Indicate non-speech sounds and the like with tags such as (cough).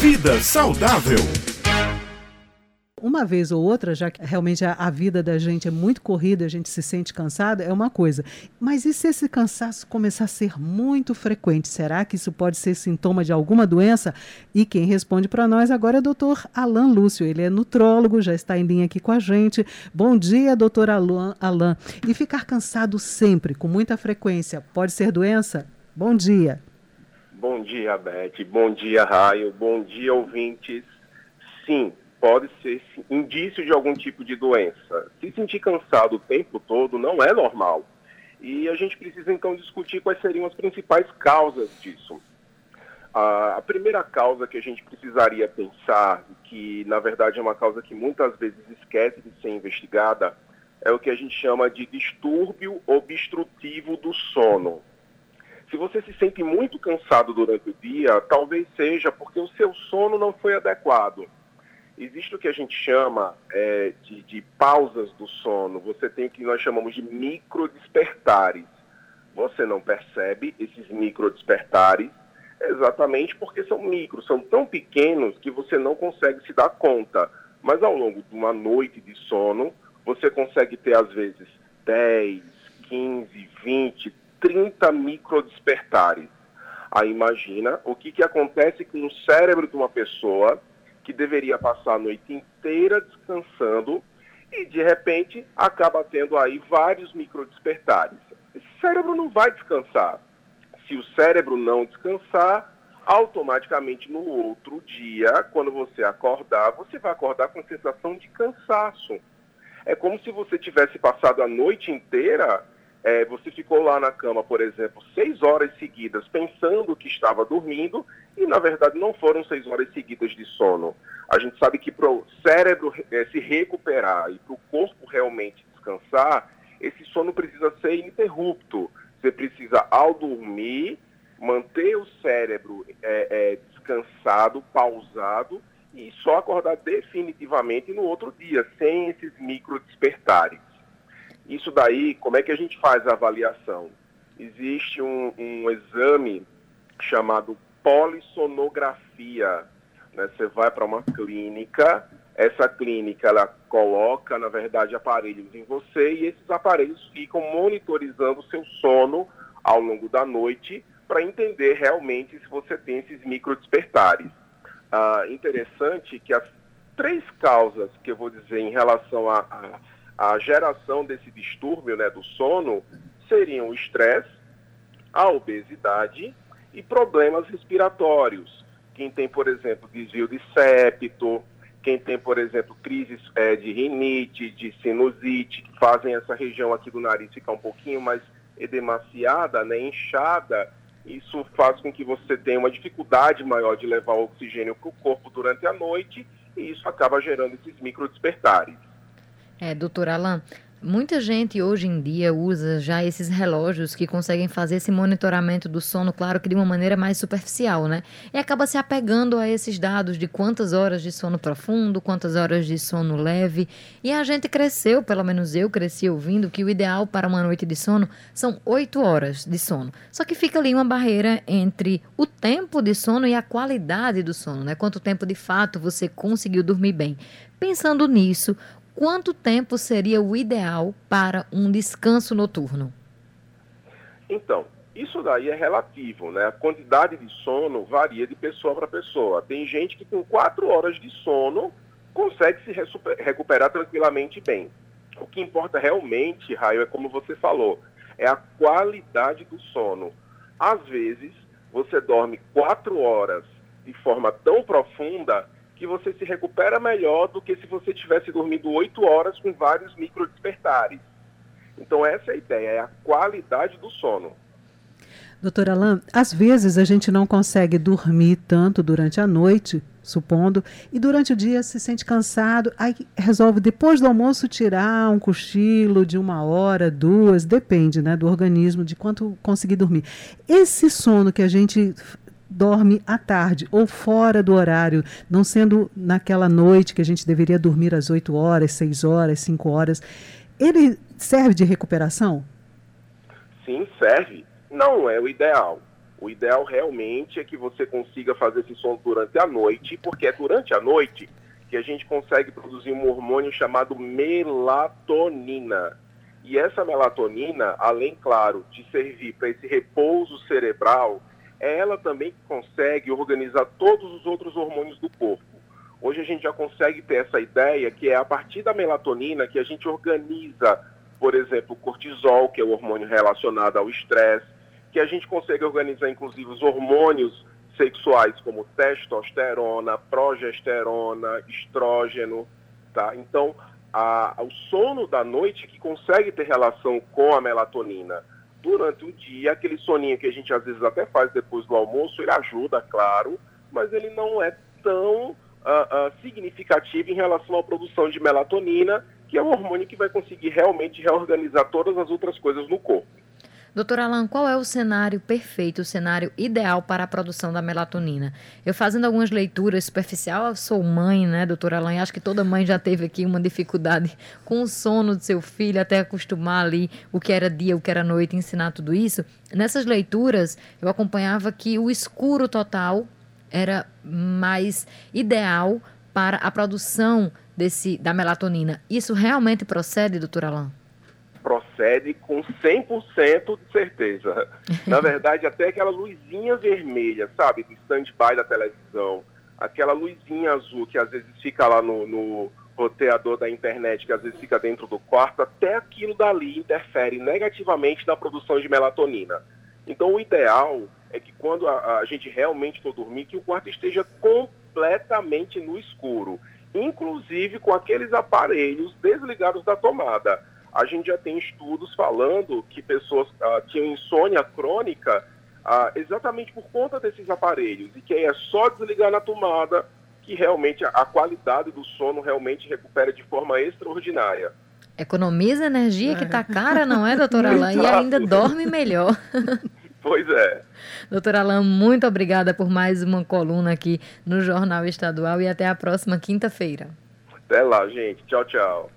Vida saudável uma vez ou outra, já que realmente a, a, vida da gente é muito corrida, a gente se sente cansado, é uma coisa. Mas e se esse cansaço começar a ser muito frequente? Será que isso pode ser sintoma de alguma doença? E quem responde para nós agora é o doutor Alain Lúcio. Ele é nutrólogo, já está em linha aqui com a gente. Bom dia, doutor. Alain. E ficar cansado sempre, com muita frequência, pode ser doença? Bom dia. Bom dia, Beth. Bom dia, Raio. Bom dia, ouvintes. Sim, pode ser indício de algum tipo de doença. Se sentir cansado o tempo todo não é normal. E a gente precisa então discutir quais seriam as principais causas disso. A primeira causa que a gente precisaria pensar, que na verdade é uma causa que muitas vezes esquece de ser investigada, é o que a gente chama de distúrbio obstrutivo do sono. Se você se sente muito cansado durante o dia, talvez seja porque o seu sono não foi adequado existe o que a gente chama é, de, de, pausas do sono. Você tem o que nós chamamos de microdespertares. Você não percebe esses microdespertares exatamente porque são micros, são tão pequenos que você não consegue se dar conta. Mas ao longo de uma noite de sono, você consegue ter às vezes 10, 15, 20, 30 microdespertares. Aí imagina o que, que acontece com o cérebro de uma pessoa que deveria passar a noite inteira descansando e de repente acaba tendo aí vários microdespertares. Esse cérebro não vai descansar. Se o cérebro não descansar, automaticamente no outro dia, quando você acordar, você vai acordar com sensação de cansaço. É como se você tivesse passado a noite inteira é, você ficou lá na cama, por exemplo, seis horas seguidas pensando que estava dormindo e, na verdade, não foram seis horas seguidas de sono. A gente sabe que para o cérebro é, se recuperar e para o corpo realmente descansar, esse sono precisa ser ininterrupto. Você precisa, ao dormir, manter o cérebro é, é, descansado, pausado e só acordar definitivamente no outro dia, sem esses micro despertares. Isso daí, como é que a gente faz a avaliação? Existe um, um exame chamado polissonografia. Né? Você vai para uma clínica, essa clínica ela coloca, na verdade, aparelhos em você e esses aparelhos ficam monitorizando o seu sono ao longo da noite para entender realmente se você tem esses micro despertares. Ah, interessante que as três causas que eu vou dizer em relação a, a a geração desse distúrbio né, do sono seriam o estresse, a obesidade e problemas respiratórios. Quem tem, por exemplo, desvio de septo, quem tem, por exemplo, crises é, de rinite, de sinusite, que fazem essa região aqui do nariz ficar um pouquinho mais edemaciada, né, inchada, isso faz com que você tenha uma dificuldade maior de levar oxigênio para o corpo durante a noite e isso acaba gerando esses micro despertares. É, doutor Alain, muita gente hoje em dia usa já esses relógios que conseguem fazer esse monitoramento do sono, claro que de uma maneira mais superficial, né? E acaba se apegando a esses dados de quantas horas de sono profundo, quantas horas de sono leve. E a gente cresceu, pelo menos eu cresci ouvindo, que o ideal para uma noite de sono são oito horas de sono. Só que fica ali uma barreira entre o tempo de sono e a qualidade do sono, né? Quanto tempo de fato você conseguiu dormir bem. Pensando nisso, quanto tempo seria o ideal para um descanso noturno? Então, isso daí é relativo, né? A quantidade de sono varia de pessoa para pessoa. Tem gente que com quatro horas de sono consegue se recuperar tranquilamente bem. O que importa realmente, Raio, é como você falou, é a qualidade do sono. Às vezes, você dorme quatro horas de forma tão profunda que você se recupera melhor do que se você tivesse dormido oito horas com vários micro despertares. Então essa é a ideia, é a qualidade do sono. Doutor Alain, às vezes a gente não consegue dormir tanto durante a noite, supondo, e durante o dia se sente cansado, aí resolve depois do almoço tirar um cochilo de uma hora, duas, depende né, do organismo, de quanto conseguir dormir. Esse sono que a gente dorme à tarde ou fora do horário, não sendo naquela noite que a gente deveria dormir às 8 horas, 6 horas, 5 horas, ele serve de recuperação? Sim, serve. Não é o ideal. O ideal realmente é que você consiga fazer esse sono durante a noite, porque é durante a noite que a gente consegue produzir um hormônio chamado melatonina. E essa melatonina, além, claro, de servir para esse repouso cerebral, ela também consegue organizar todos os outros hormônios do corpo. Hoje a gente já consegue ter essa ideia que é a partir da melatonina que a gente organiza, por exemplo, o cortisol, que é o hormônio relacionado ao estresse, que a gente consegue organizar inclusive os hormônios sexuais como testosterona, progesterona, estrógeno, tá? Então, a, o sono da noite que consegue ter relação com a melatonina. Durante o dia, aquele soninho que a gente às vezes até faz depois do almoço, ele ajuda, claro, mas ele não é tão uh, uh, significativo em relação à produção de melatonina, que é o hormônio que vai conseguir realmente reorganizar todas as outras coisas no corpo. Doutor Alan, qual é o cenário perfeito, o cenário ideal para a produção da melatonina? Eu fazendo algumas leituras superficial, sou mãe, né, doutor Alan, acho que toda mãe já teve aqui uma dificuldade (laughs) com o sono do seu filho, até acostumar ali o que era dia, o que era noite, ensinar tudo isso. Nessas leituras, eu acompanhava que o escuro total era mais ideal para a produção desse, da melatonina. Isso realmente procede, doutor Alan? Procede com 100% de certeza. Na (laughs) verdade, até aquela luzinha vermelha, sabe, do stand-by da televisão, aquela luzinha azul que às vezes fica lá no, no roteador da internet, que às vezes fica dentro do quarto, até aquilo dali interfere negativamente na produção de melatonina. Então, o ideal é que quando a, a gente realmente for dormir, que o quarto esteja completamente no escuro, inclusive com aqueles aparelhos desligados da tomada a gente já tem estudos falando que pessoas uh, tinham insônia crônica uh, exatamente por conta desses aparelhos e que aí é só desligar na tomada que realmente a, a qualidade do sono realmente recupera de forma extraordinária. Economiza energia que está cara, não é, doutora (laughs) Alain? E ainda dorme melhor. (laughs) Pois é. Doutora Alain, muito obrigada por mais uma coluna aqui no Jornal Estadual e até a próxima quinta-feira. Até lá, gente. Tchau, tchau.